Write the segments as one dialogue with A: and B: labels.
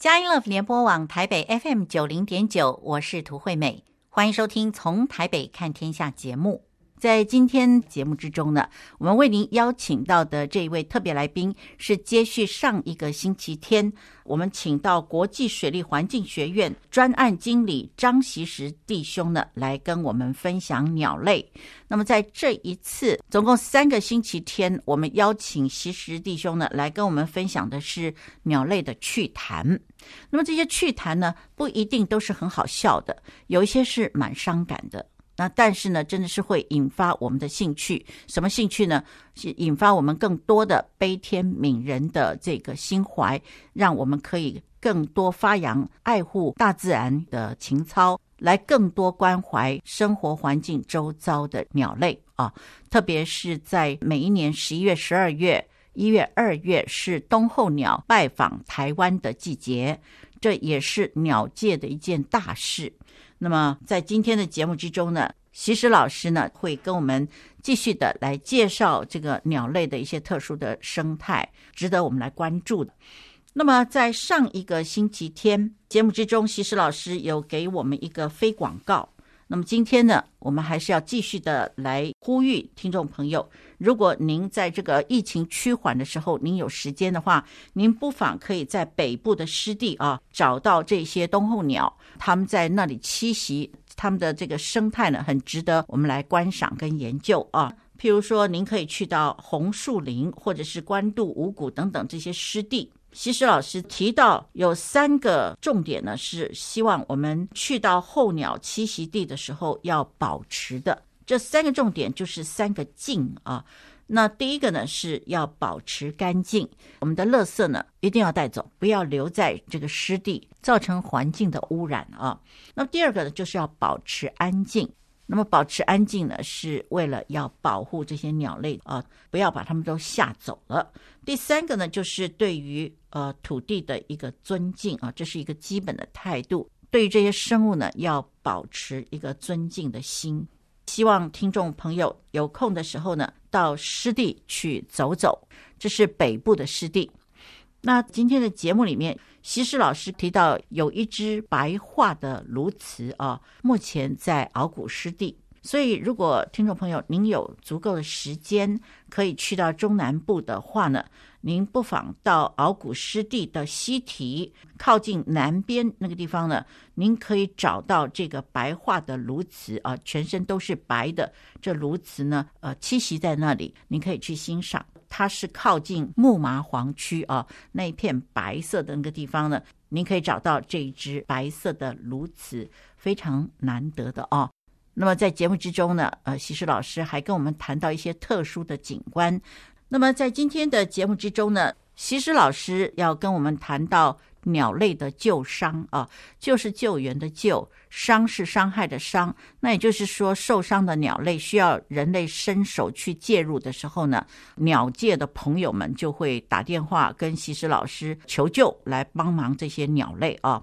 A: 佳音 Love 联播网台北 FM 九零点九，我是涂惠美，欢迎收听《从台北看天下》节目。在今天节目之中呢，我们为您邀请到的这一位特别来宾是接续上一个星期天，我们请到国际水利环境学院专案经理张习实弟兄呢来跟我们分享鸟类。那么在这一次总共三个星期天，我们邀请习实弟兄呢来跟我们分享的是鸟类的趣谈。那么这些趣谈呢，不一定都是很好笑的，有一些是蛮伤感的。那但是呢，真的是会引发我们的兴趣。什么兴趣呢？是引发我们更多的悲天悯人的这个心怀，让我们可以更多发扬爱护大自然的情操，来更多关怀生活环境周遭的鸟类啊。特别是在每一年十一月、十二月、一月、二月是冬候鸟拜访台湾的季节，这也是鸟界的一件大事。那么，在今天的节目之中呢，习实老师呢会跟我们继续的来介绍这个鸟类的一些特殊的生态，值得我们来关注的。那么，在上一个星期天节目之中，习实老师有给我们一个非广告。那么今天呢，我们还是要继续的来呼吁听众朋友，如果您在这个疫情趋缓的时候，您有时间的话，您不妨可以在北部的湿地啊，找到这些冬候鸟，他们在那里栖息，他们的这个生态呢，很值得我们来观赏跟研究啊。譬如说，您可以去到红树林，或者是关渡、五谷等等这些湿地。锡时老师提到有三个重点呢，是希望我们去到候鸟栖息地的时候要保持的。这三个重点就是三个净啊。那第一个呢是要保持干净，我们的垃圾呢一定要带走，不要留在这个湿地，造成环境的污染啊。那么第二个呢就是要保持安静。那么保持安静呢，是为了要保护这些鸟类啊，不要把它们都吓走了。第三个呢，就是对于呃土地的一个尊敬啊，这是一个基本的态度。对于这些生物呢，要保持一个尊敬的心。希望听众朋友有空的时候呢，到湿地去走走。这是北部的湿地。那今天的节目里面，西施老师提到有一只白化的鸬鹚啊，目前在鳌鼓湿地。所以，如果听众朋友您有足够的时间，可以去到中南部的话呢，您不妨到敖古湿地的西堤靠近南边那个地方呢，您可以找到这个白化的鸬鹚啊，全身都是白的。这鸬鹚呢，呃，栖息在那里，您可以去欣赏。它是靠近木麻黄区啊，那一片白色的那个地方呢，您可以找到这一只白色的鸬鹚，非常难得的啊。那么在节目之中呢，呃，锡时老师还跟我们谈到一些特殊的景观。那么在今天的节目之中呢，锡时老师要跟我们谈到。鸟类的救伤啊，就是救援的救，伤是伤害的伤。那也就是说，受伤的鸟类需要人类伸手去介入的时候呢，鸟界的朋友们就会打电话跟锡时老师求救，来帮忙这些鸟类啊。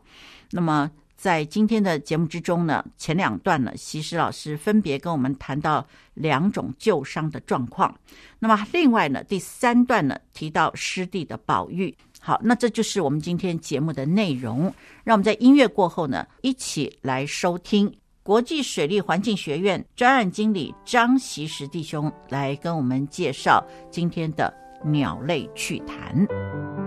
A: 那么在今天的节目之中呢，前两段呢，锡时老师分别跟我们谈到两种旧伤的状况。那么另外呢，第三段呢，提到湿地的保育。好，那这就是我们今天节目的内容。让我们在音乐过后呢，一起来收听国际水利环境学院专案经理张习实弟兄来跟我们介绍今天的鸟类趣谈。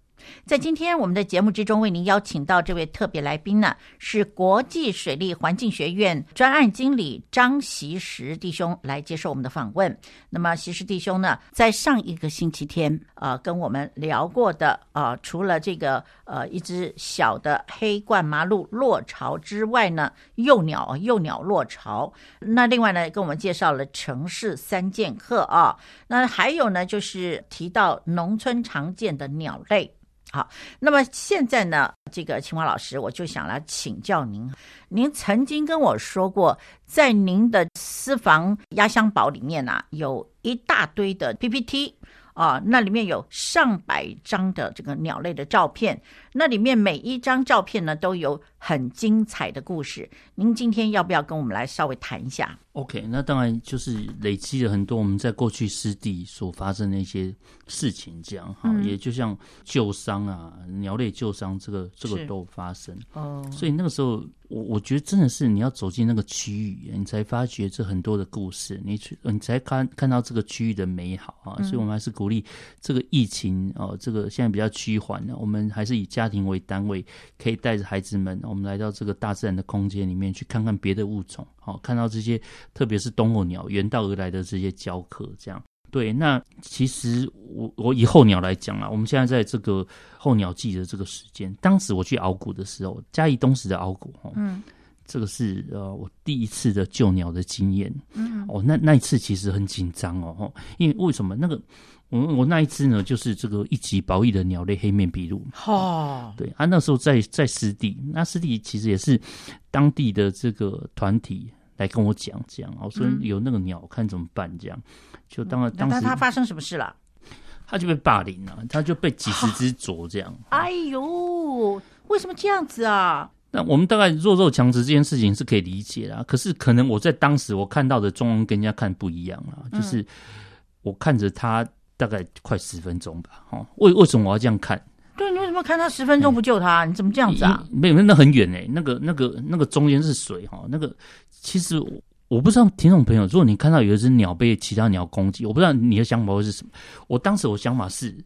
A: 在今天我们的节目之中，为您邀请到这位特别来宾呢，是国际水利环境学院专案经理张锡时弟兄来接受我们的访问。那么锡时弟兄呢，在上一个星期天，呃，跟我们聊过的，呃，除了这个呃一只小的黑冠麻鹭落巢之外呢，幼鸟幼鸟落巢，那另外呢，跟我们介绍了城市三剑客啊，那还有呢，就是提到农村常见的鸟类。好，那么现在呢，这个秦华老师，我就想来请教您。您曾经跟我说过，在您的私房压箱宝里面呢，有一大堆的 PPT 啊，那里面有上百张的这个鸟类的照片，那里面每一张照片呢，都有很精彩的故事。您今天要不要跟我们来稍微谈一下
B: ？OK，那当然就是累积了很多我们在过去湿地所发生的一些事情，这样哈，嗯、也就像旧伤啊，鸟类旧伤这个这个都发生。哦，所以那个时候我我觉得真的是你要走进那个区域，你才发觉这很多的故事，你去你才看看到这个区域的美好啊，嗯、所以我们还是鼓励这个疫情哦，这个现在比较趋缓了，我们还是以家庭为单位，可以带着孩子们，我们来到这个大自然的空间里面去看看别的物种，好看到这些。特别是冬候鸟远道而来的这些鷦鷦，这样对。那其实我我以候鸟来讲啊，我们现在在这个候鸟季的这个时间，当时我去熬谷的时候，嘉义东石的熬谷，嗯，这个是呃我第一次的救鸟的经验，嗯，哦，那那一次其实很紧张哦，因为为什么那个我我那一只呢，就是这个一级保育的鸟类黑面琵鹭，哦，对啊，那时候在在湿地，那湿地其实也是当地的这个团体。来跟我讲讲，我说有那个鸟，看怎么办？这样，就当当时
A: 它发生什么事了？
B: 他就被霸凌了，他就被几十只啄这样。
A: 哎呦，为什么这样子啊？
B: 那我们大概弱肉强食这件事情是可以理解的，可是可能我在当时我看到的状况跟人家看不一样啊，就是我看着他大概快十分钟吧，哦，为为什么我要这样看？
A: 对，你为什么看他十分钟不救他？你怎么这样子啊？
B: 没有，那很远哎，那个、那个、那个中间是水哈。那个其实我我不知道听众朋友，如果你看到有一只鸟被其他鸟攻击，我不知道你的想法会是什么。我当时我想法是，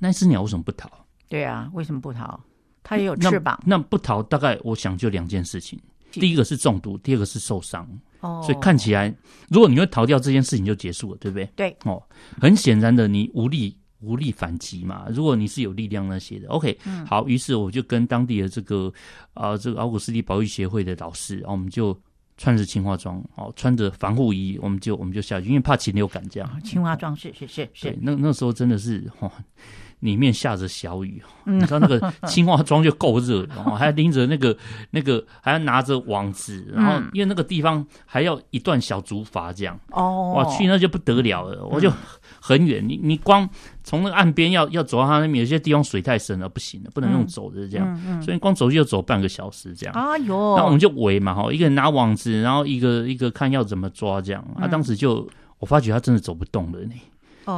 B: 那只鸟为什么不逃？
A: 对啊，为什么不逃？它也有翅膀。
B: 那，那不逃，大概我想就两件事情：第一个是中毒，第二个是受伤。哦，所以看起来，如果你会逃掉，这件事情就结束了，对不对？
A: 对。哦，
B: 很显然的，你无力。无力反击嘛？如果你是有力量那些的，OK，、嗯、好，于是我就跟当地的这个啊、呃，这个奥古斯地保育协会的老师，我们就穿着青蛙装，哦，穿着防护衣，我们就我们就下去，因为怕禽流感这样。
A: 青蛙装是是是是，
B: 那那时候真的是哦。里面下着小雨，你知道那个 青蛙装就够热，然后还拎着那个 那个，还要拿着网子，然后因为那个地方还要一段小竹筏这样，哦，哇，去那就不得了了，我就很远，你你光从那个岸边要要走到他那边，有些地方水太深了，不行了，不能用走的这样，所以光走就走半个小时这样。哎呦，那我们就围嘛，哈，一个人拿网子，然后一个一个看要怎么抓这样。啊当时就我发觉他真的走不动了呢。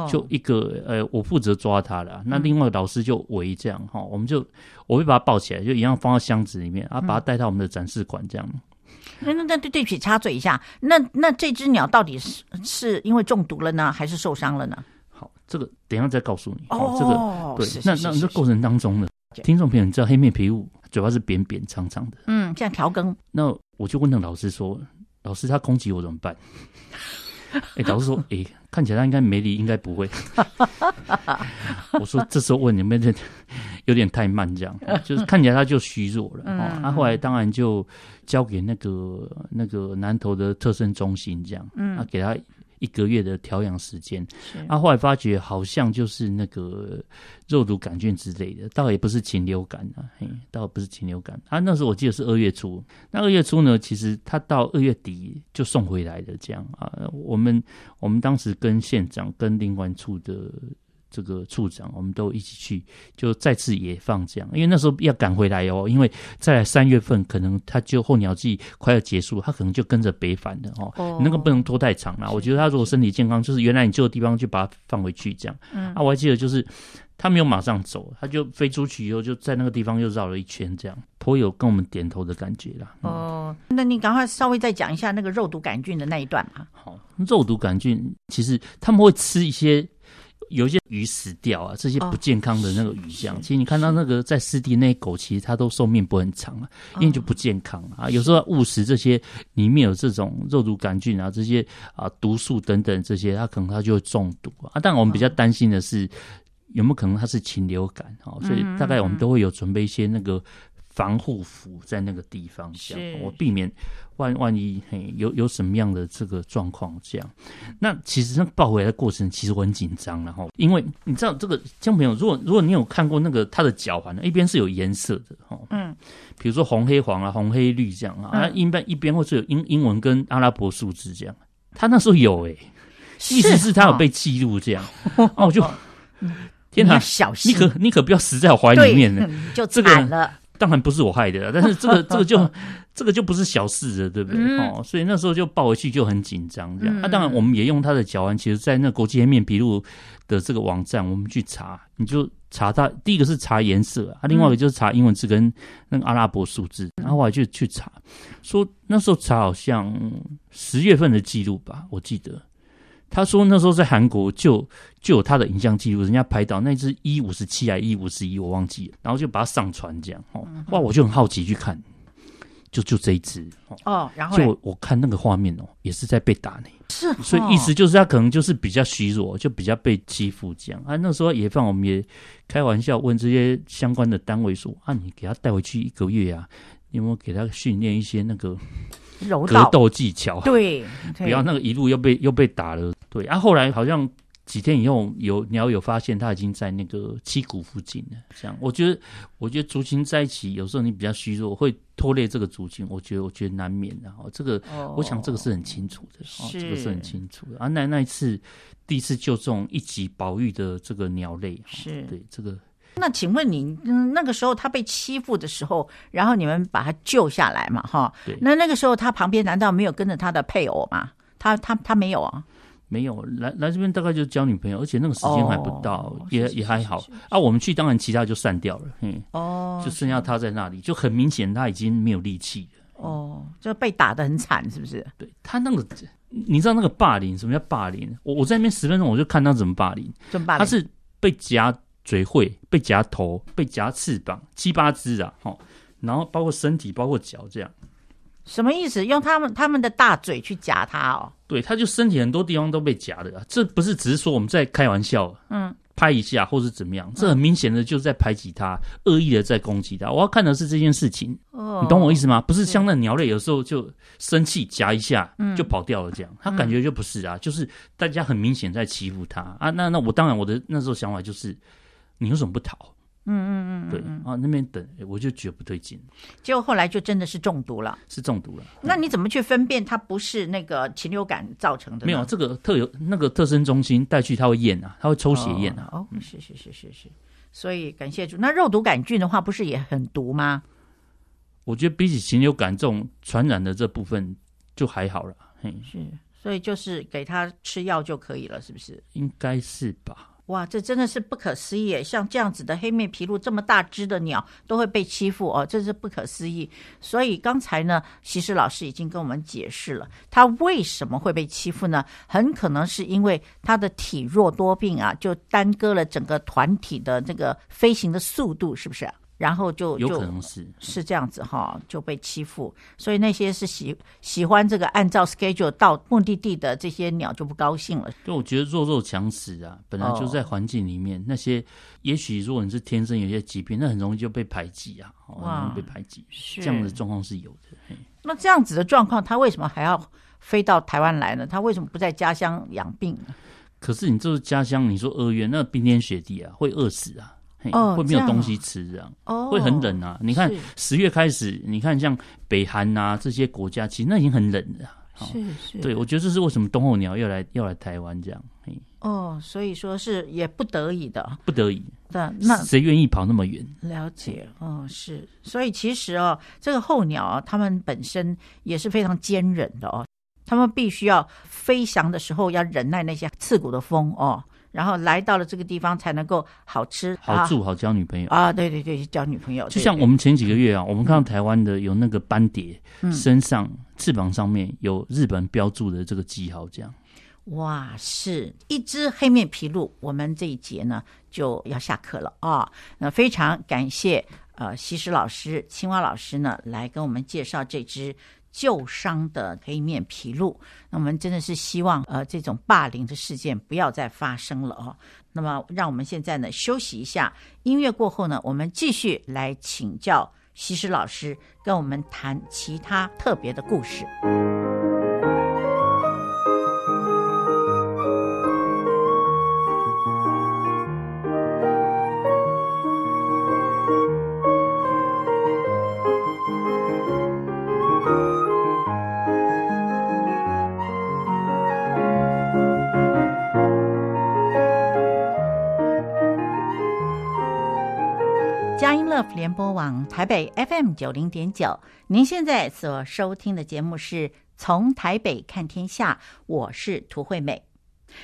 B: 就一个呃，我负责抓他了，那另外老师就围这样哈，我们就我会把他抱起来，就一样放到箱子里面啊，把他带到我们的展示馆这样。
A: 那那那对对不起，插嘴一下，那那这只鸟到底是是因为中毒了呢，还是受伤了呢？
B: 好，这个等一下再告诉你。哦，这个对，那那这过程当中呢，听众朋友，你知道黑面琵鹭嘴巴是扁扁长长的，
A: 嗯，像条羹。
B: 那我就问那个老师说，老师他攻击我怎么办？哎，老师说，哎，看起来他应该没理，应该不会。我说这时候问你们，有点太慢，这样就是看起来他就虚弱了。哦，他后来当然就交给那个那个南投的特生中心，这样，嗯，啊，给他。一个月的调养时间，啊、后来发觉好像就是那个肉毒杆菌之类的，倒也不是禽流感啊，嘿，倒不是禽流感。啊，那时候我记得是二月初，那二月初呢，其实他到二月底就送回来的，这样啊，我们我们当时跟县长跟林管处的。这个处长，我们都一起去，就再次也放这样，因为那时候要赶回来哦，因为再来三月份可能他就候鸟季快要结束，他可能就跟着北返的哦，哦那个不能拖太长了。我觉得他如果身体健康，就是原来你救的地方就把它放回去这样。嗯，啊，我还记得就是他没有马上走，他就飞出去以后就在那个地方又绕了一圈这样，颇有跟我们点头的感觉啦。嗯、哦，
A: 那你赶快稍微再讲一下那个肉毒杆菌的那一段嘛。
B: 好，肉毒杆菌其实他们会吃一些。有一些鱼死掉啊，这些不健康的那个鱼这样。其实你看到那个在湿地那些狗，其实它都寿命不会很长啊，因为就不健康啊。有时候误食这些里面有这种肉毒杆菌啊，这些啊毒素等等这些，它可能它就会中毒啊。但我们比较担心的是有没有可能它是禽流感啊？所以大概我们都会有准备一些那个。防护服在那个地方，这样我避免万万一嘿有有什么样的这个状况这样。那其实那抱回来的过程其实我很紧张，然后因为你知道这个江朋友，如果如果你有看过那个他的脚环，一边是有颜色的哈，嗯，比如说红黑黄啊，红黑绿这样啊，一般一边或是有英英文跟阿拉伯数字这样。他那时候有诶、欸，意思是他有被记录这样，哦，我就天哪，小心，你可你可不要死在我怀里面呢，
A: 就惨了。
B: 当然不是我害的，但是这个 这个就这个就不是小事了，对不对？嗯、哦，所以那时候就抱回去就很紧张，这样。那、嗯啊、当然我们也用他的脚腕，其实，在那国际黑面琵鹭的这个网站，我们去查，你就查它。第一个是查颜色啊，另外一个就是查英文字跟那个阿拉伯数字，然后我还去去查，说那时候查好像十月份的记录吧，我记得。他说那时候在韩国就就有他的影像记录，人家拍到那只一五十七还一五十一，我忘记了，然后就把它上传这样哦，哇，我就很好奇去看，就就这一只
A: 哦，然后
B: 就我看那个画面哦，也是在被打呢，是，所以意思就是他可能就是比较虚弱，就比较被欺负这样啊。那时候也放我们也开玩笑问这些相关的单位说啊，你给他带回去一个月啊，你有没有给他训练一些那个？格斗技巧，
A: 对，
B: 不要那个一路又被又被打了。对啊，后来好像几天以后有鸟有发现它已经在那个七股附近了。这样，我觉得，我觉得族群在一起，有时候你比较虚弱，会拖累这个族群。我觉得，我觉得难免的。哈，这个，我想这个是很清楚的。哦，这个是很清楚的。啊，那那一次第一次救这种一级保育的这个鸟类，是对这个。
A: 那请问你，嗯，那个时候他被欺负的时候，然后你们把他救下来嘛？哈，对。那那个时候他旁边难道没有跟着他的配偶吗？他他他没有啊？
B: 没有，来来这边大概就交女朋友，而且那个时间还不到，哦、也也还好。啊，我们去当然其他就散掉了，嗯，哦，就剩下他在那里，就很明显他已经没有力气了。
A: 哦，就被打的很惨，是不是？
B: 对他那个，你知道那个霸凌，什么叫霸凌？我我在那边十分钟，我就看他怎么霸凌。
A: 怎么霸凌？
B: 他是被夹。嘴会被夹头，被夹翅膀，七八只啊，齁，然后包括身体，包括脚，这样，
A: 什么意思？用他们他们的大嘴去夹他哦？
B: 对，他就身体很多地方都被夹的啊，这不是只是说我们在开玩笑，嗯，拍一下或是怎么样，这很明显的就是在排挤他，恶意的在攻击他。我要看的是这件事情，哦，你懂我意思吗？不是像那鸟类有时候就生气夹一下就跑掉了这样，他感觉就不是啊，就是大家很明显在欺负他啊。那那我当然我的那时候想法就是。你为什么不逃？嗯嗯嗯，对啊，那边等，我就觉得不对劲。
A: 结果后来就真的是中毒了，
B: 是中毒了。
A: 那你怎么去分辨它不是那个禽流感造成的？
B: 没有，这个特有那个特生中心带去，他会验啊，他会抽血验啊。
A: 哦，是是是是是。所以感谢主。那肉毒杆菌的话，不是也很毒吗？
B: 我觉得比起禽流感这种传染的这部分就还好了。嘿，
A: 是，所以就是给他吃药就可以了，是不是？
B: 应该是吧。
A: 哇，这真的是不可思议！像这样子的黑面琵鹭这么大只的鸟都会被欺负哦，这是不可思议。所以刚才呢，其实老师已经跟我们解释了，它为什么会被欺负呢？很可能是因为它的体弱多病啊，就耽搁了整个团体的这个飞行的速度，是不是？然后就
B: 有可能是
A: 是这样子哈，就被欺负。所以那些是喜喜欢这个按照 schedule 到目的地的这些鸟就不高兴了。
B: 就我觉得弱肉强食啊，本来就在环境里面，哦、那些也许如果你是天生有些疾病，那很容易就被排挤啊，很容易被排挤。是这样的状况是有的。
A: 那这样子的状况，他为什么还要飞到台湾来呢？他为什么不在家乡养病呢？
B: 可是你就是家乡，你说二月那冰天雪地啊，会饿死啊。哦，会没有东西吃，这样哦，会很冷啊。你看十月开始，你看像北韩啊这些国家，其实那已经很冷了。是是，对，我觉得这是为什么冬候鸟要来要来台湾这样。
A: 哦，所以说是也不得已的，
B: 不得已的。那谁愿意跑那么远？
A: 了解哦，是。所以其实哦，这个候鸟啊，它们本身也是非常坚韧的哦，它们必须要飞翔的时候要忍耐那些刺骨的风哦。然后来到了这个地方才能够好吃、
B: 好住、好交女朋友
A: 啊！对对对，交女朋友。
B: 就像我们前几个月啊，我们看到台湾的有那个斑蝶，身上翅膀上面有日本标注的这个记号，这样。
A: 哇，是一只黑面琵鹭。我们这一节呢就要下课了啊、哦。那非常感谢呃西施老师、青蛙老师呢来跟我们介绍这只旧伤的黑面披露。那我们真的是希望呃这种霸凌的事件不要再发生了哦。那么让我们现在呢休息一下，音乐过后呢，我们继续来请教西施老师，跟我们谈其他特别的故事。联播网台北 FM 九零点九，您现在所收听的节目是从台北看天下，我是涂惠美。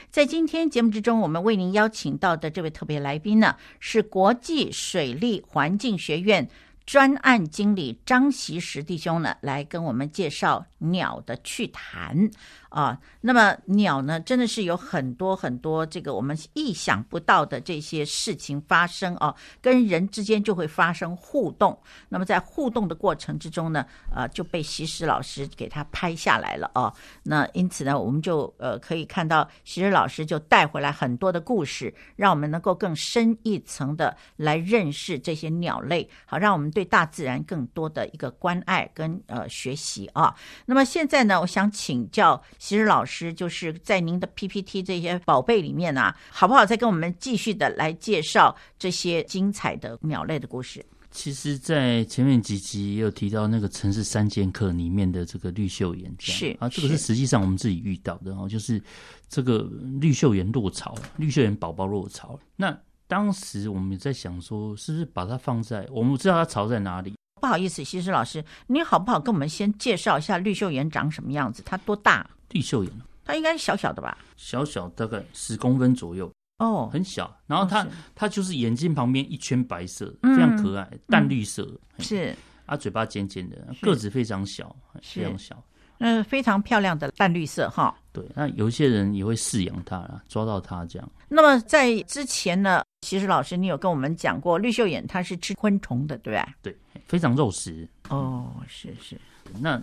A: 在今天节目之中，我们为您邀请到的这位特别来宾呢，是国际水利环境学院专案经理张习石弟兄呢，来跟我们介绍鸟的趣谈。啊，那么鸟呢，真的是有很多很多这个我们意想不到的这些事情发生啊，跟人之间就会发生互动。那么在互动的过程之中呢，呃，就被锡时老师给他拍下来了啊。那因此呢，我们就呃可以看到锡时老师就带回来很多的故事，让我们能够更深一层的来认识这些鸟类，好让我们对大自然更多的一个关爱跟呃学习啊。那么现在呢，我想请教。锡时老师就是在您的 PPT 这些宝贝里面啊，好不好？再跟我们继续的来介绍这些精彩的鸟类的故事。
B: 其实，在前面几集也有提到那个城市三剑客里面的这个绿绣眼，
A: 是
B: 啊，这个是实际上我们自己遇到的哦，就是这个绿绣眼落巢，绿绣眼宝宝落巢。那当时我们也在想说，是不是把它放在我们知道它巢在哪里？
A: 不好意思，西施老师，你好不好跟我们先介绍一下绿绣眼长什么样子？它多大？
B: 绿袖眼，
A: 它应该是小小的吧？
B: 小小，大概十公分左右哦，很小。然后它、哦、它就是眼睛旁边一圈白色，非常可爱，嗯、淡绿色。
A: 嗯、是
B: 啊，嘴巴尖尖的，个子非常小，非常小。
A: 嗯，非常漂亮的淡绿色哈。
B: 对，那有一些人也会饲养它啦，抓到它这样。
A: 那么在之前呢，其实老师，你有跟我们讲过绿袖眼它是吃昆虫的，对吧？
B: 对，非常肉食。
A: 哦，是是。
B: 那。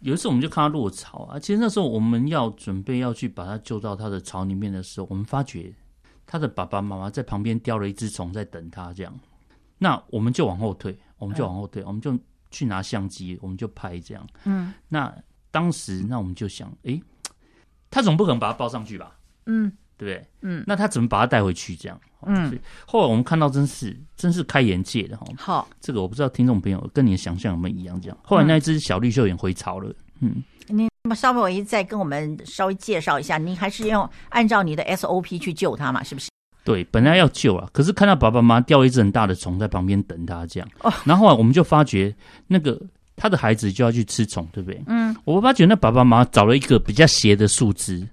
B: 有一次，我们就看到落草啊。其实那时候我们要准备要去把它救到它的巢里面的时候，我们发觉它的爸爸妈妈在旁边叼了一只虫在等它。这样，那我们就往后退，我们就往后退，嗯、我们就去拿相机，我们就拍这样。嗯，那当时那我们就想，哎，他总不可能把它抱上去吧？嗯。对不对？嗯，那他怎么把它带回去？这样，嗯，后来我们看到，真是真是开眼界的哈。好，这个我不知道听众朋友跟你的想象有没有一样？这样，后来那只小绿绣眼回巢了。嗯，
A: 你那么稍微再跟我们稍微介绍一下，你还是用按照你的 SOP 去救它嘛？是不是？
B: 对，本来要救啊，可是看到爸爸妈妈掉一只很大的虫在旁边等他，这样。哦，然后后来我们就发觉，那个他的孩子就要去吃虫，对不对？嗯，我发觉那爸爸妈妈找了一个比较斜的树枝。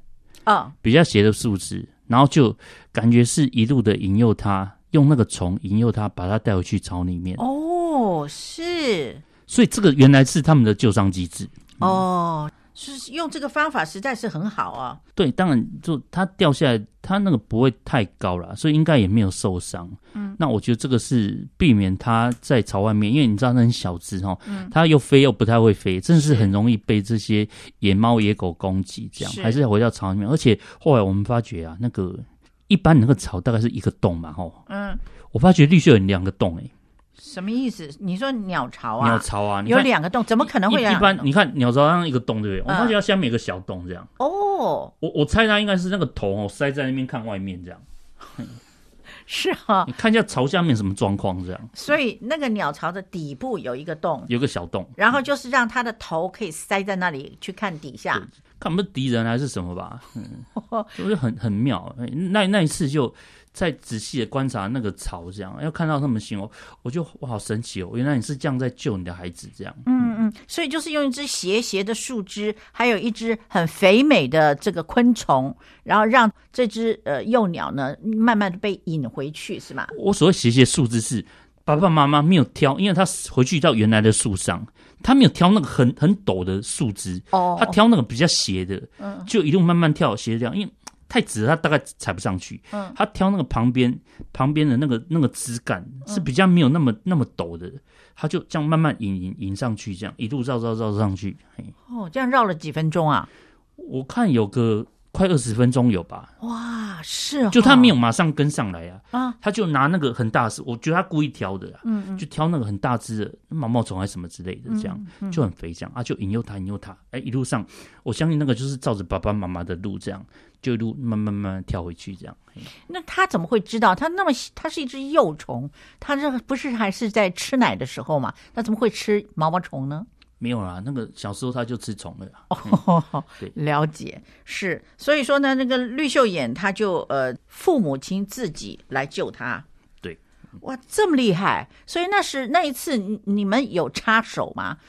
B: 啊，比较斜的树枝，然后就感觉是一路的引诱他，用那个虫引诱他，把他带回去巢里面。
A: 哦，是，
B: 所以这个原来是他们的救伤机制。
A: 嗯、哦。是用这个方法实在是很好啊。
B: 对，当然就它掉下来，它那个不会太高了，所以应该也没有受伤。嗯，那我觉得这个是避免它在草外面，因为你知道那很小只哈，嗯，它又飞又不太会飞，真的是很容易被这些野猫野狗攻击。这样还是要回到巢里面。而且后来我们发觉啊，那个一般那个巢大概是一个洞嘛，吼，嗯，我发觉绿色有两个洞哎、欸。
A: 什么意思？你说鸟巢啊？
B: 鸟巢啊，
A: 有两个洞，怎么可能会有？
B: 一般你看鸟巢上一个洞，对不对？我发觉它下面有个小洞，这样。哦，我我猜它应该是那个头哦，塞在那边看外面这样。
A: 是啊，
B: 你看一下巢下面什么状况这样。
A: 所以那个鸟巢的底部有一个洞，
B: 有个小洞，
A: 然后就是让它的头可以塞在那里去看底下，
B: 看不是敌人还是什么吧？嗯，就是很很妙。那那一次就。再仔细的观察那个巢，这样要看到他们形容，我就哇，好神奇哦！原来你是这样在救你的孩子，这样。
A: 嗯嗯，所以就是用一只斜斜的树枝，还有一只很肥美的这个昆虫，然后让这只呃幼鸟呢，慢慢的被引回去，是吗？
B: 我所谓斜斜树枝是爸爸妈妈没有挑，因为他回去到原来的树上，他没有挑那个很很陡的树枝，哦，他挑那个比较斜的，嗯，就一路慢慢跳斜这样，因为太直了，他大概踩不上去，嗯，他挑那个旁边旁边的那个那个枝干是比较没有那么那么陡的，他就这样慢慢引引引上去，这样一路绕绕绕上去，
A: 哦，这样绕了几分钟啊？
B: 我看有个。快二十分钟有吧？
A: 哇，是，哦
B: 就他没有马上跟上来啊，啊，他就拿那个很大只，我觉得他故意挑的，嗯嗯，就挑那个很大只的毛毛虫还是什么之类的，这样就很肥，这样啊，就引诱他，引诱他，哎，一路上我相信那个就是照着爸爸妈妈的路，这样就一路慢慢慢慢跳回去，这样。
A: 那他怎么会知道？他那么他是一只幼虫，他这不是还是在吃奶的时候嘛？他怎么会吃毛毛虫呢？
B: 没有啦，那个小时候他就吃虫了。
A: 哦，对，了解是，所以说呢，那个绿袖眼他就呃，父母亲自己来救他。
B: 对，
A: 哇，这么厉害！所以那是那一次你们有插手吗？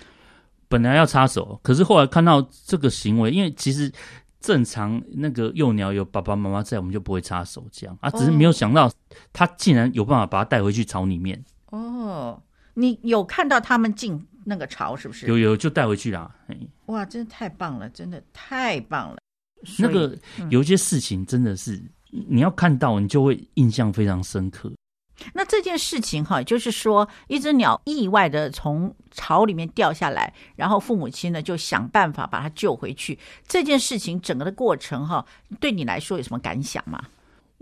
B: 本来要插手，可是后来看到这个行为，因为其实正常那个幼鸟有爸爸妈妈在，我们就不会插手这样啊，只是没有想到他竟然有办法把它带回去巢里面。
A: 哦，你有看到他们进？那个巢是不是？
B: 有有就带回去了。
A: 哇，真的太棒了，真的太棒了。
B: 那个有一些事情真的是、嗯、你要看到，你就会印象非常深刻。
A: 那这件事情哈，就是说一只鸟意外的从巢里面掉下来，然后父母亲呢就想办法把它救回去。这件事情整个的过程哈，对你来说有什么感想吗？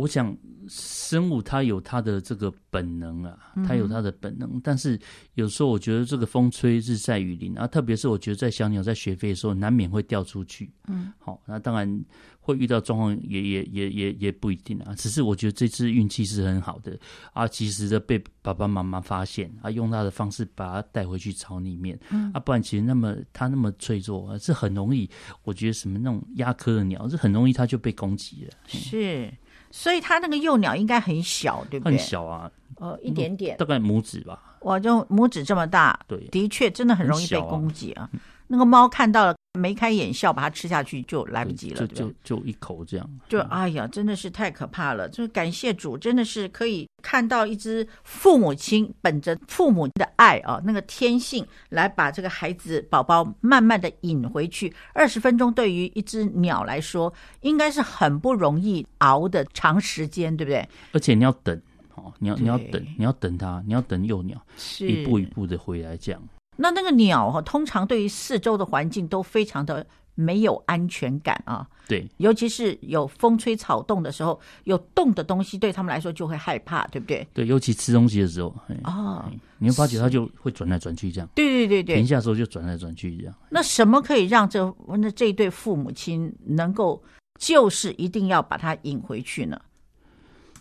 B: 我想，生物它有它的这个本能啊，它有它的本能。嗯、但是有时候我觉得这个风吹日晒雨淋啊，特别是我觉得在小鸟在学飞的时候，难免会掉出去。嗯，好，那当然会遇到状况，也也也也也不一定啊。只是我觉得这次运气是很好的啊，及时的被爸爸妈妈发现啊，用他的方式把它带回去巢里面。嗯，啊，不然其实那么它那么脆弱啊，是很容易。我觉得什么那种鸦科的鸟是很容易它就被攻击了。
A: 是。所以它那个幼鸟应该很小，对不对？
B: 很小啊，
A: 呃，一点点，
B: 大概拇指吧。
A: 哇，就拇指这么大，
B: 对，
A: 的确真的很容易被攻击啊。那个猫看到了，眉开眼笑，把它吃下去就来不及了，
B: 就就就一口这样。
A: 就哎呀，真的是太可怕了！就感谢主，真的是可以看到一只父母亲本着父母的爱啊，那个天性来把这个孩子宝宝慢慢的引回去。二十分钟对于一只鸟来说，应该是很不容易熬的长时间，对不对？
B: 而且你要等哦，你要你要等，你要等它，你要等幼鸟是一步一步的回来这样。
A: 那那个鸟哈，通常对于四周的环境都非常的没有安全感啊。
B: 对，
A: 尤其是有风吹草动的时候，有动的东西对他们来说就会害怕，对不对？
B: 对，尤其吃东西的时候啊，你会发觉它就会转来转去这样。
A: 对对对对，
B: 停下的时候就转来转去这样。
A: 那什么可以让这那这一对父母亲能够就是一定要把它引回去呢？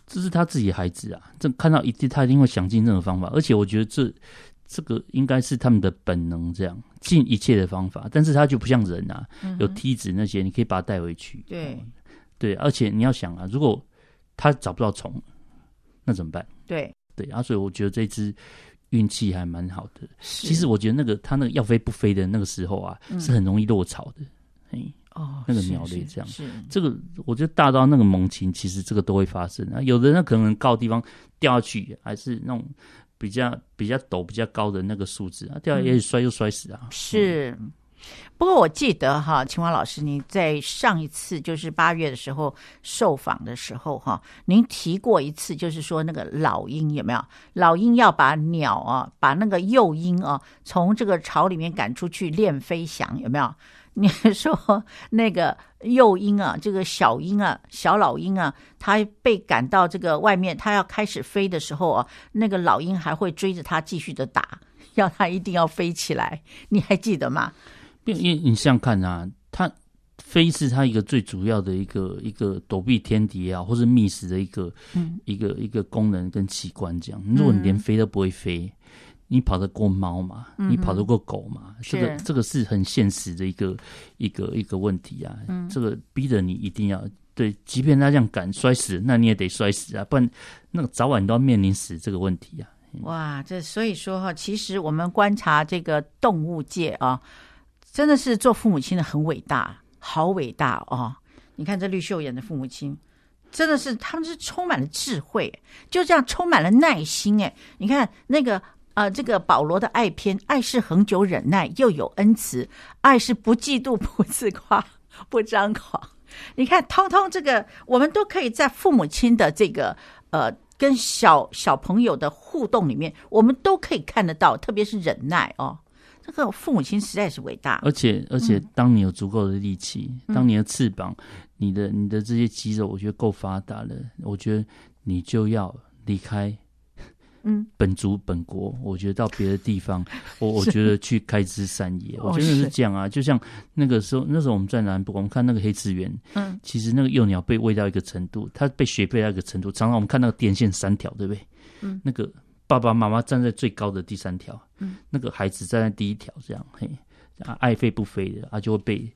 B: 这是他自己的孩子啊，这看到一定他一定会想尽任何方法，而且我觉得这。这个应该是他们的本能，这样尽一切的方法，但是它就不像人啊，嗯、有梯子那些，你可以把它带回去。
A: 对，
B: 对，而且你要想啊，如果它找不到虫，那怎么办？
A: 对，
B: 对啊，所以我觉得这只运气还蛮好的。其实我觉得那个它那个要飞不飞的那个时候啊，嗯、是很容易落草的。哎，哦，那个鸟类这样，这个我觉得大到那个猛禽，其实这个都会发生啊。有的人可能高的地方掉下去，还是那种。比较比较陡、比较高的那个树枝啊，掉下去摔就摔死啊。嗯、
A: 是，不过我记得哈，青蛙老师，您在上一次就是八月的时候受访的时候哈，您提过一次，就是说那个老鹰有没有？老鹰要把鸟啊，把那个幼鹰啊，从这个巢里面赶出去练飞翔，有没有？你说那个幼鹰啊，这个小鹰啊，小老鹰啊，它被赶到这个外面，它要开始飞的时候啊，那个老鹰还会追着它继续的打，要它一定要飞起来。你还记得吗？
B: 因为你想想看啊，它飞是它一个最主要的一个一个躲避天敌啊，或是觅食的一个、嗯、一个一个功能跟器官。这样，如果你连飞都不会飞。嗯你跑得过猫吗？你跑得过狗吗？嗯、这个这个是很现实的一个一个一个问题啊！嗯、这个逼着你一定要对，即便他这样敢摔死，那你也得摔死啊！不然那个早晚都要面临死这个问题啊！
A: 哇，这所以说哈，其实我们观察这个动物界啊，真的是做父母亲的很伟大，好伟大哦！你看这绿秀眼的父母亲，真的是他们是充满了智慧，就这样充满了耐心。哎，你看那个呃，这个保罗的爱篇，爱是恒久忍耐，又有恩慈；爱是不嫉妒，不自夸，不张狂。你看，通通这个，我们都可以在父母亲的这个呃，跟小小朋友的互动里面，我们都可以看得到，特别是忍耐哦。这个父母亲实在是伟大。
B: 而且，而且，当你有足够的力气，嗯、当你的翅膀、你的、你的这些肌肉，我觉得够发达了，我觉得你就要离开。嗯，本族本国，我觉得到别的地方，我我觉得去开枝散叶，我觉得是这样啊。就像那个时候，那时候我们在南部，我们看那个黑翅鸢，嗯，其实那个幼鸟被喂到一个程度，它被学配到一个程度，常常我们看那个电线三条，对不对？嗯，那个爸爸妈妈站在最高的第三条，嗯，那个孩子站在第一条，这样，嘿，啊，爱飞不飞的，啊，就会被。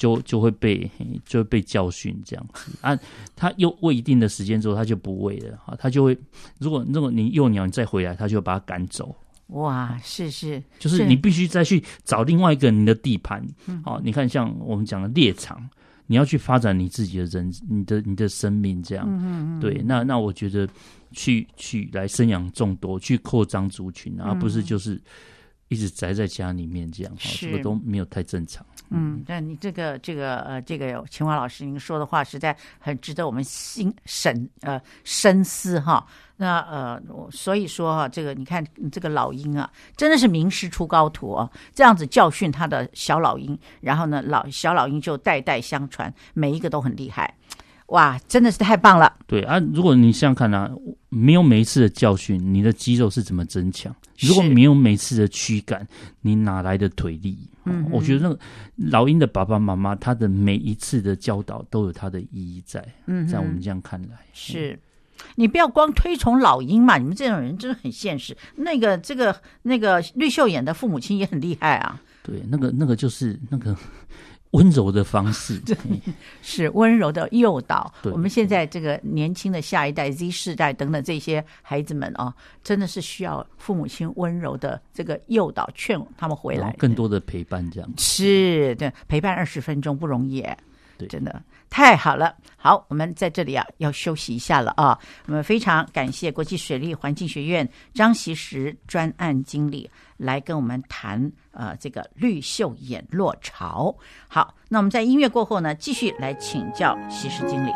B: 就就会被就会被教训这样子啊，他又喂一定的时间之后，他就不喂了啊，他就会如果如果你幼鸟你再回来，他就会把它赶走。
A: 哇，是是，
B: 就是你必须再去找另外一个你的地盘。好、啊，你看像我们讲的猎场，你要去发展你自己的人，你的你的生命这样。嗯嗯对，那那我觉得去去来生养众多，去扩张族群，而不是就是。一直宅在家里面这样，是这个都没有太正常。
A: 嗯，那你这个这个呃，这个秦华老师您说的话，实在很值得我们心神呃深思哈。那呃，所以说哈，这个你看这个老鹰啊，真的是名师出高徒啊，这样子教训他的小老鹰，然后呢，老小老鹰就代代相传，每一个都很厉害。哇，真的是太棒了！
B: 对啊，如果你想想看啊，没有每一次的教训，你的肌肉是怎么增强？如果没有每次的驱赶，你哪来的腿力？嗯，我觉得那个老鹰的爸爸妈妈，他的每一次的教导都有他的意义在。嗯，在我们这样看来，
A: 是你不要光推崇老鹰嘛，你们这种人真的很现实。那个这个那个绿秀眼的父母亲也很厉害啊。
B: 对，那个那个就是那个。温柔的方式，对，
A: 是温柔的诱导。我们现在这个年轻的下一代 Z 世代等等这些孩子们啊，真的是需要父母亲温柔的这个诱导，劝他们回来，
B: 更多的陪伴，这样
A: 是对陪伴二十分钟不容易，真的太好了。好，我们在这里啊要休息一下了啊。我们非常感谢国际水利环境学院张习石专案经理。来跟我们谈呃这个绿袖眼落潮。好，那我们在音乐过后呢，继续来请教习石经理。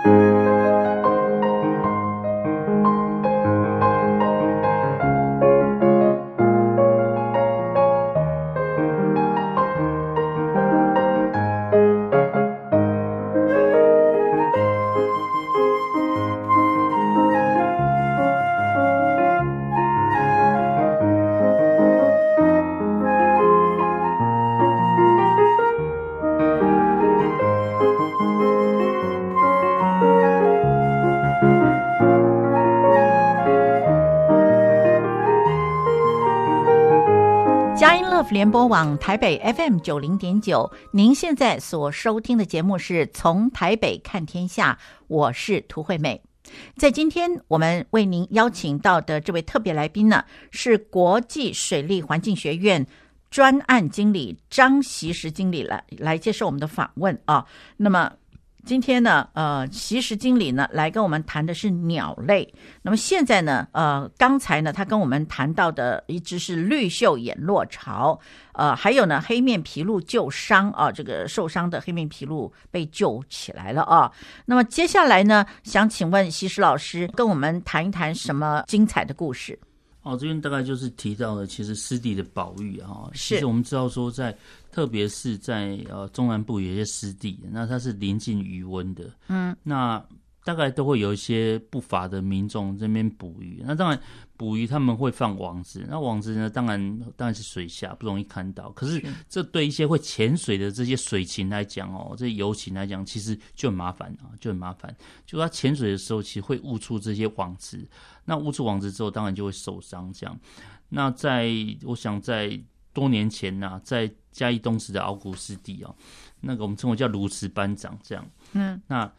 A: 联播网台北 FM 九零点九，您现在所收听的节目是从台北看天下，我是涂惠美。在今天我们为您邀请到的这位特别来宾呢，是国际水利环境学院专案经理张锡时经理来来接受我们的访问啊。那么。今天呢，呃，锡时经理呢来跟我们谈的是鸟类。那么现在呢，呃，刚才呢，他跟我们谈到的一只是绿袖眼落潮，呃，还有呢，黑面琵鹭救伤啊，这个受伤的黑面琵鹭被救起来了啊。那么接下来呢，想请问锡时老师跟我们谈一谈什么精彩的故事？
B: 哦，这边大概就是提到了，其实湿地的保育哈，
A: 是
B: 其实我们知道说在。特别是在呃中南部有一些湿地，那它是临近余温的，嗯，那大概都会有一些不法的民众这边捕鱼。那当然捕鱼他们会放网子，那网子呢，当然当然是水下不容易看到。可是这对一些会潜水的这些水禽来讲哦，这些游禽来讲，其实就很麻烦啊，就很麻烦。就它潜水的时候，其实会误触这些网子，那误触网子之后，当然就会受伤。这样，那在我想在。多年前呐、啊，在嘉义东石的鳌鼓湿地哦，那个我们称为叫鸬鹚班长这样，嗯，那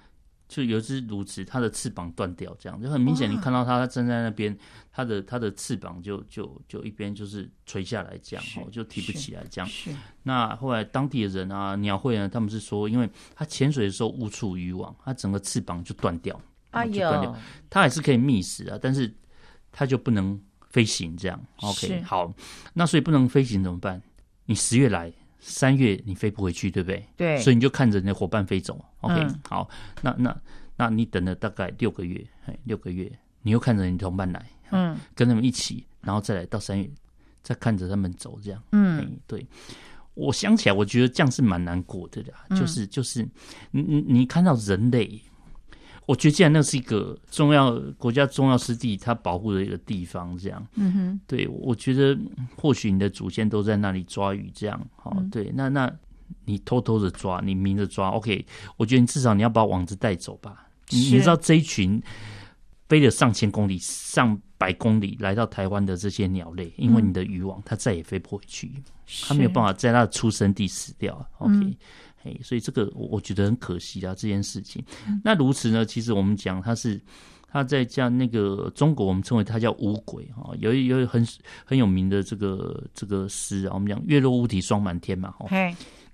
B: 就有一只鸬鹚，它的翅膀断掉，这样就很明显，你看到它，它站在那边，它的它的翅膀就就就一边就是垂下来这样，哦，就提不起来这样。是。那后来当地的人啊，鸟会呢，他们是说，因为它潜水的时候误触渔网，它整个翅膀就断掉。
A: 哎呦，
B: 它还是可以觅食啊，但是它就不能飞行这样。OK，好，那所以不能飞行怎么办？你十月来，三月你飞不回去，对不对？
A: 对，
B: 所以你就看着你的伙伴飞走。OK，、嗯、好，那那那你等了大概六个月，六个月，你又看着你同伴来，嗯，跟他们一起，然后再来到三月，再看着他们走，这样，嗯，对。我想起来，我觉得这样是蛮难过的啦。嗯、就是就是，你你你看到人类，我觉得既然那是一个重要国家重要湿地，它保护的一个地方，这样，嗯哼，对，我觉得或许你的祖先都在那里抓鱼，这样，好，嗯、对，那那你偷偷的抓，你明着抓，OK，我觉得你至少你要把网子带走吧。你你知道这一群飞了上千公里、上百公里来到台湾的这些鸟类，因为你的渔网，它再也飞不回去。它没有办法在它的出生地死掉，OK，所以这个我我觉得很可惜啊，这件事情。嗯、那鸬鹚呢？其实我们讲它是它在叫那个中国，我们称为它叫乌鬼哈，有有很很有名的这个这个诗啊，我们讲月落乌啼霜满天嘛，哈，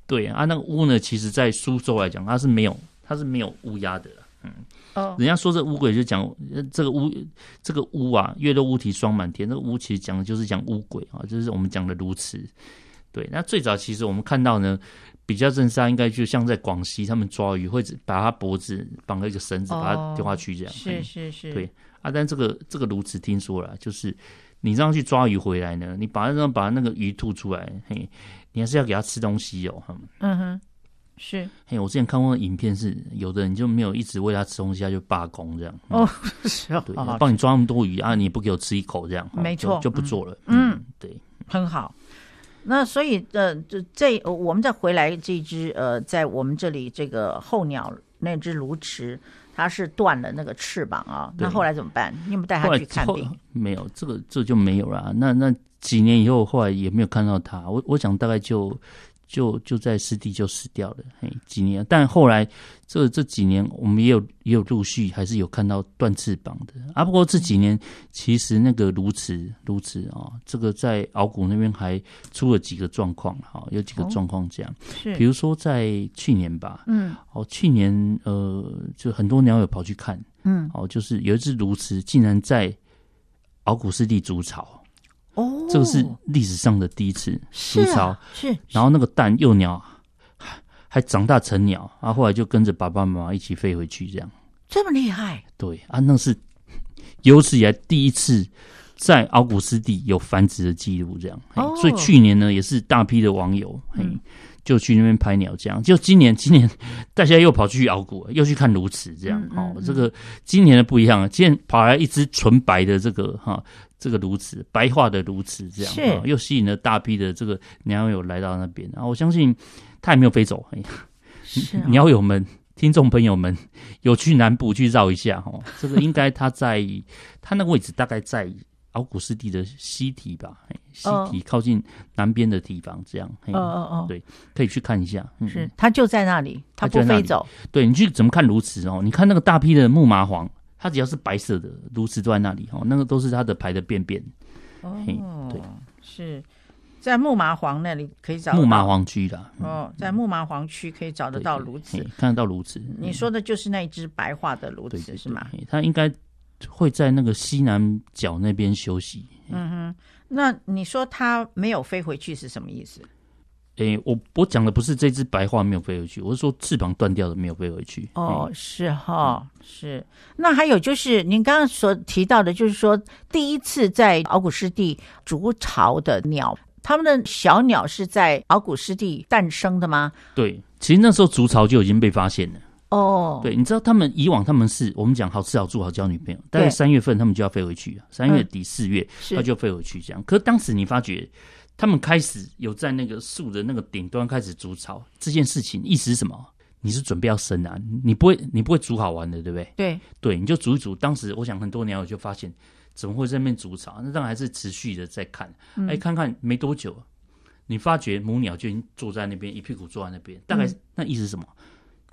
B: 对啊，那个乌呢，其实在苏州来讲，它是没有它是没有乌鸦的。嗯，哦，人家说这乌鬼就讲这个乌这个乌啊，月落乌啼霜满天，这个乌其实讲的就是讲乌鬼啊，就是我们讲的鸬鹚。对，那最早其实我们看到呢，比较正常，应该就像在广西，他们抓鱼会把它脖子绑了一个绳子，把它丢下去这样。哦、是是是。对啊，但这个这个鸕鶿听说了，就是你这样去抓鱼回来呢，你把那把那个鱼吐出来，嘿，你还是要给它吃东西哦。
A: 嗯哼，是。
B: 嘿，我之前看过的影片是，有的人就没有一直喂它吃东西，他就罢工这样。
A: 哦，是哦。
B: 对，帮你抓那么多鱼啊，你不给我吃一口这样，
A: 没错，
B: 就不做了。
A: 嗯，嗯
B: 对，
A: 很好。那所以呃，这这我们再回来这只呃，在我们这里这个候鸟那只鸬鹚，它是断了那个翅膀啊。那后来怎么办？你有没有带它去看病？
B: 没有，这个这就没有了。那那几年以后，后来也没有看到它。我我想大概就。就就在湿地就死掉了，嘿，几年，但后来这这几年我们也有也有陆续还是有看到断翅膀的啊。不过这几年其实那个鸬鹚鸬鹚啊，这个在鳌谷那边还出了几个状况哈，有几个状况这样，是，比如说在去年吧，嗯，哦，去年呃，就很多鸟友跑去看，嗯，哦，就是有一只鸬鹚竟然在鳌谷湿地筑巢。哦，这个是历史上的第一次筑巢，是，然后那个蛋幼鸟还还长大成鸟，然后后来就跟着爸爸妈妈一起飞回去，这样
A: 这么厉害？
B: 对啊，那是有史以来第一次在鳌鼓湿地有繁殖的记录，这样。哦，所以去年呢，也是大批的网友，嘿，就去那边拍鸟，这样。就今年，今年大家又跑去鳌鼓，又去看鸬鹚，这样。哦，这个今年的不一样，今年跑来一只纯白的这个哈。这个鸬鹚，白化的鸬鹚，这样是、哦、又吸引了大批的这个鸟友来到那边。然后我相信他也没有飞走。哎，是、哦、鸟友们、听众朋友们，有去南部去绕一下哦。这个应该他在他那个位置，大概在奥古斯地的西堤吧，西堤靠近南边的地方，这样。哦哦哦，对，可以去看一下。嗯、
A: 是，他就在那里，他不飞走。
B: 对，你去怎么看鸬鹚哦？你看那个大批的木麻黄。它只要是白色的鸕鶿都在那里哦，那个都是它的排的便便。
A: 哦，对，是在木麻黄那里可以找
B: 木麻黄区的
A: 哦，在木麻黄区可以找得到鸕鶿，
B: 看得到鸕鶿。
A: 你说的就是那一只白化的鸕鶿是吗？
B: 它应该会在那个西南角那边休息。
A: 嗯哼，那你说它没有飞回去是什么意思？
B: 诶、欸，我我讲的不是这只白化没有飞回去，我是说翅膀断掉的没有飞回去。
A: 哦，欸、是哈，嗯、是。那还有就是您刚刚所提到的，就是说第一次在敖古湿地筑巢的鸟，它们的小鸟是在敖古湿地诞生的吗？
B: 对，其实那时候筑巢就已经被发现了。
A: 哦，
B: 对，你知道他们以往他们是我们讲好吃好住好交女朋友，大概三月份他们就要飞回去，三月底四月他就飞回去这样。嗯、可是当时你发觉。他们开始有在那个树的那个顶端开始筑巢，这件事情意思是什么？你是准备要生啊？你不会，你不会煮好玩的，对不对？
A: 对
B: 对，你就煮一煮。当时我想很多年，我就发现，怎么会在那边筑巢？那当然还是持续的在看。哎、嗯，看看没多久，你发觉母鸟就已经坐在那边，一屁股坐在那边。大概那意思是什么？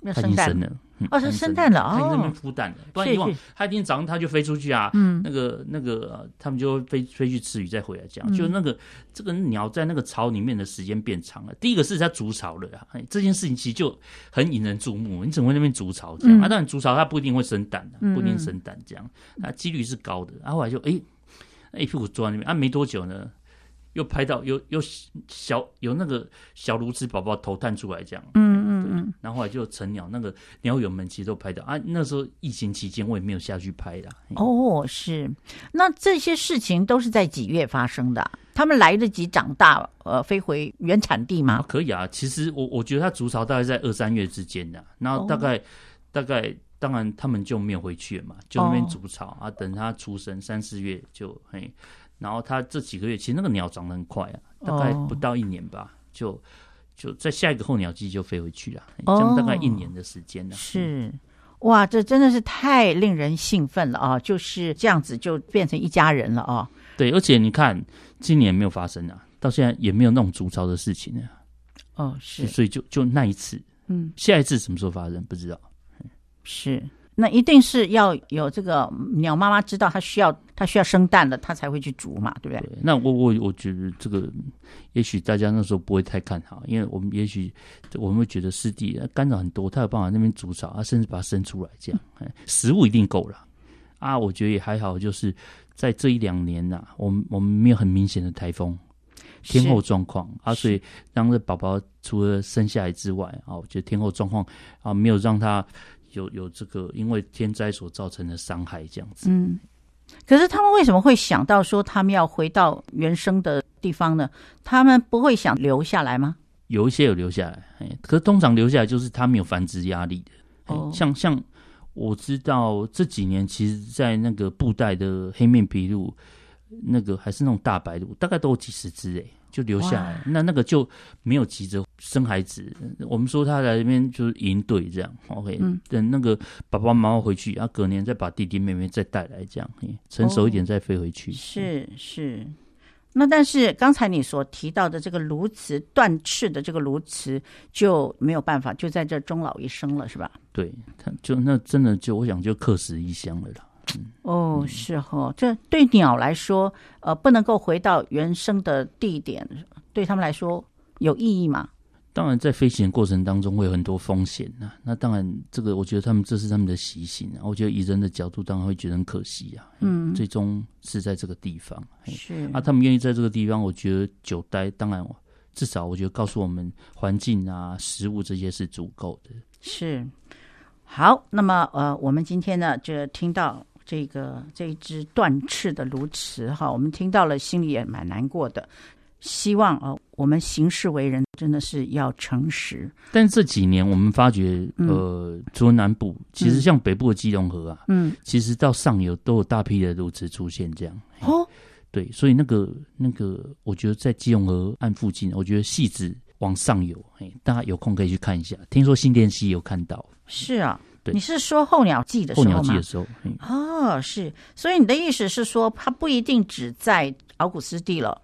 B: 它已经生了，
A: 哦，是生蛋了啊，
B: 它在那边孵蛋了，不然以往它一天早上它就飞出去啊，嗯，那个那个他们就会飞飞去吃鱼，再回来这样，就那个这个鸟在那个巢里面的时间变长了。第一个是它筑巢了啊，这件事情其实就很引人注目。你怎么会那边筑巢这样？啊，当然筑巢它不一定会生蛋的，不一定生蛋这样，它几率是高的。然后后来就哎，一屁股坐在那边啊，没多久呢。又拍到有有小有那个小鸬鹚宝宝头探出来，这样，嗯嗯嗯，然后后来就成鸟，那个鸟友们其实都拍到啊。那时候疫情期间，我也没有下去拍的。
A: 哦，是，那这些事情都是在几月发生的？他们来得及长大，呃，飞回原产地吗？
B: 啊，可以啊，其实我我觉得它筑巢大概在二三月之间的，然后大概、哦、大概当然他们就没有回去了嘛，就那边筑巢、哦、啊，等它出生三四月就嘿。然后它这几个月，其实那个鸟长得很快啊，大概不到一年吧，哦、就就在下一个候鸟季就飞回去了，这样大概一年的时间了。
A: 是，哇，这真的是太令人兴奋了啊！就是这样子就变成一家人了啊。
B: 对，而且你看，今年没有发生啊，到现在也没有那种筑巢的事情啊。
A: 哦，是，
B: 所以就就那一次，嗯，下一次什么时候发生不知道。
A: 是。那一定是要有这个鸟妈妈知道它需要它需要生蛋了，它才会去煮嘛，对不对？
B: 对，那我我我觉得这个也许大家那时候不会太看好，因为我们也许我们会觉得湿地干扰很多，它有办法那边煮草啊，甚至把它生出来这样，食物一定够了啊。我觉得也还好，就是在这一两年呐、啊，我们我们没有很明显的台风天后状况啊，所以让这宝宝除了生下来之外啊，我觉得天后状况啊没有让他。有有这个因为天灾所造成的伤害这样子，
A: 嗯，可是他们为什么会想到说他们要回到原生的地方呢？他们不会想留下来吗？
B: 有一些有留下来，哎，可是通常留下来就是他没有繁殖压力的。哦，像像我知道这几年，其实，在那个布袋的黑面琵鹭，那个还是那种大白鹭，大概都有几十只哎。就留下来，那那个就没有急着生孩子。我们说他来这边就是营队这样，OK、嗯。等那个爸爸妈妈回去，然后隔年再把弟弟妹妹再带来，这样成熟一点再飞回去。哦、
A: 是是。那但是刚才你所提到的这个鸬鹚断翅的这个鸬鹚就没有办法，就在这终老一生了，是吧？
B: 对，他就那真的就我想就客死异乡了啦。
A: 哦，是哈，这对鸟来说，呃，不能够回到原生的地点，对他们来说有意义吗？
B: 当然，在飞行过程当中会有很多风险呐。那当然，这个我觉得他们这是他们的习性啊。我觉得以人的角度，当然会觉得很可惜啊。嗯，最终是在这个地方，是啊，他们愿意在这个地方，我觉得久待，当然至少我觉得告诉我们环境啊、食物这些是足够的。
A: 是好，那么呃，我们今天呢就听到。这个这一只断翅的鸬鹚哈，我们听到了，心里也蛮难过的。希望啊，我们行事为人真的是要诚实。
B: 但这几年我们发觉，呃，除了南部，其实像北部的基隆河啊，嗯，其实到上游都有大批的鸬鹚出现，这样。哦，对，所以那个那个，我觉得在基隆河岸附近，我觉得戏子往上游，哎，大家有空可以去看一下。听说新店溪有看到。
A: 是啊。你是说候鸟季的时候吗？
B: 候鸟季的时候，
A: 哦，是，所以你的意思是说，它不一定只在敖古斯地了？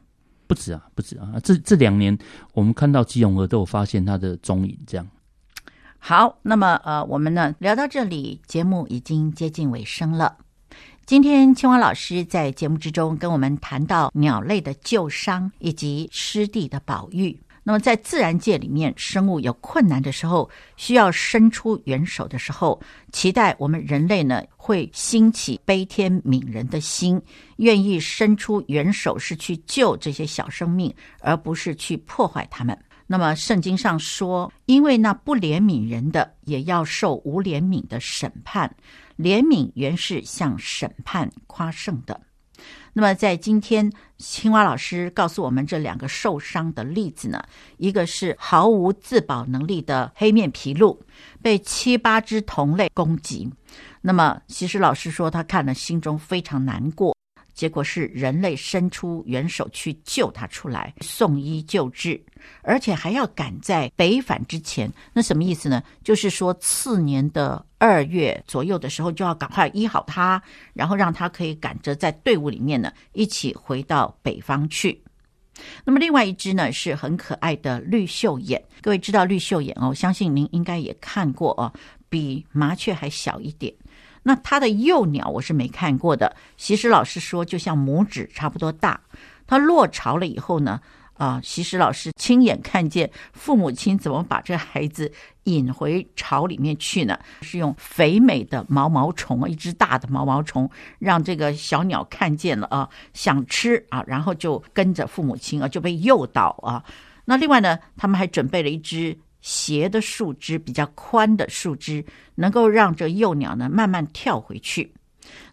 B: 不止啊，不止啊，这这两年我们看到基隆河都有发现它的踪影，这样。
A: 好，那么呃，我们呢聊到这里，节目已经接近尾声了。今天青蛙老师在节目之中跟我们谈到鸟类的救伤以及湿地的保育。那么，在自然界里面，生物有困难的时候，需要伸出援手的时候，期待我们人类呢会兴起悲天悯人的心，愿意伸出援手，是去救这些小生命，而不是去破坏他们。那么，圣经上说，因为那不怜悯人的，也要受无怜悯的审判。怜悯原是向审判夸胜的。那么，在今天，青蛙老师告诉我们这两个受伤的例子呢，一个是毫无自保能力的黑面琵鹭，被七八只同类攻击。那么，其实老师说他看了心中非常难过。结果是人类伸出援手去救他出来，送医救治，而且还要赶在北返之前。那什么意思呢？就是说次年的二月左右的时候，就要赶快医好他，然后让他可以赶着在队伍里面呢一起回到北方去。那么另外一只呢是很可爱的绿袖眼，各位知道绿袖眼哦，相信您应该也看过哦。比麻雀还小一点。那它的幼鸟我是没看过的，习实老师说就像拇指差不多大。它落巢了以后呢，啊，习实老师亲眼看见父母亲怎么把这孩子引回巢里面去呢？是用肥美的毛毛虫，一只大的毛毛虫，让这个小鸟看见了啊，想吃啊，然后就跟着父母亲啊，就被诱导啊。那另外呢，他们还准备了一只斜的树枝，比较宽的树枝，能够让这幼鸟呢慢慢跳回去。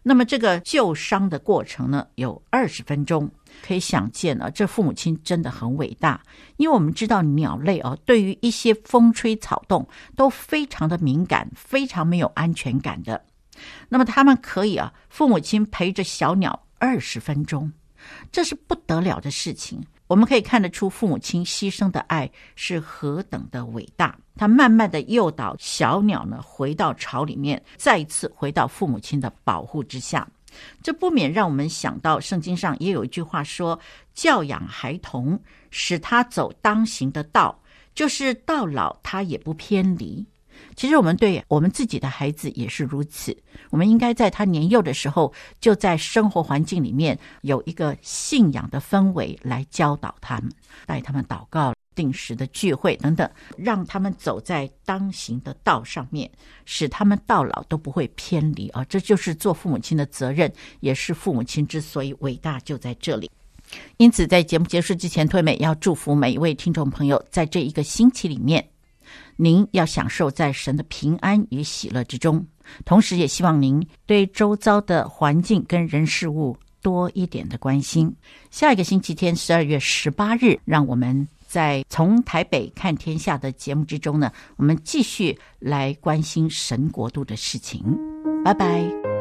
A: 那么这个救伤的过程呢，有二十分钟。可以想见啊，这父母亲真的很伟大，因为我们知道鸟类啊，对于一些风吹草动都非常的敏感，非常没有安全感的。那么他们可以啊，父母亲陪着小鸟二十分钟，这是不得了的事情。我们可以看得出父母亲牺牲的爱是何等的伟大。他慢慢的诱导小鸟呢，回到巢里面，再一次回到父母亲的保护之下。这不免让我们想到，圣经上也有一句话说：“教养孩童，使他走当行的道，就是到老他也不偏离。”其实，我们对我们自己的孩子也是如此。我们应该在他年幼的时候，就在生活环境里面有一个信仰的氛围来教导他们，带他们祷告。定时的聚会等等，让他们走在当行的道上面，使他们到老都不会偏离啊！这就是做父母亲的责任，也是父母亲之所以伟大就在这里。因此，在节目结束之前，推美要祝福每一位听众朋友，在这一个星期里面，您要享受在神的平安与喜乐之中，同时也希望您对周遭的环境跟人事物多一点的关心。下一个星期天，十二月十八日，让我们。在从台北看天下的节目之中呢，我们继续来关心神国度的事情。拜拜。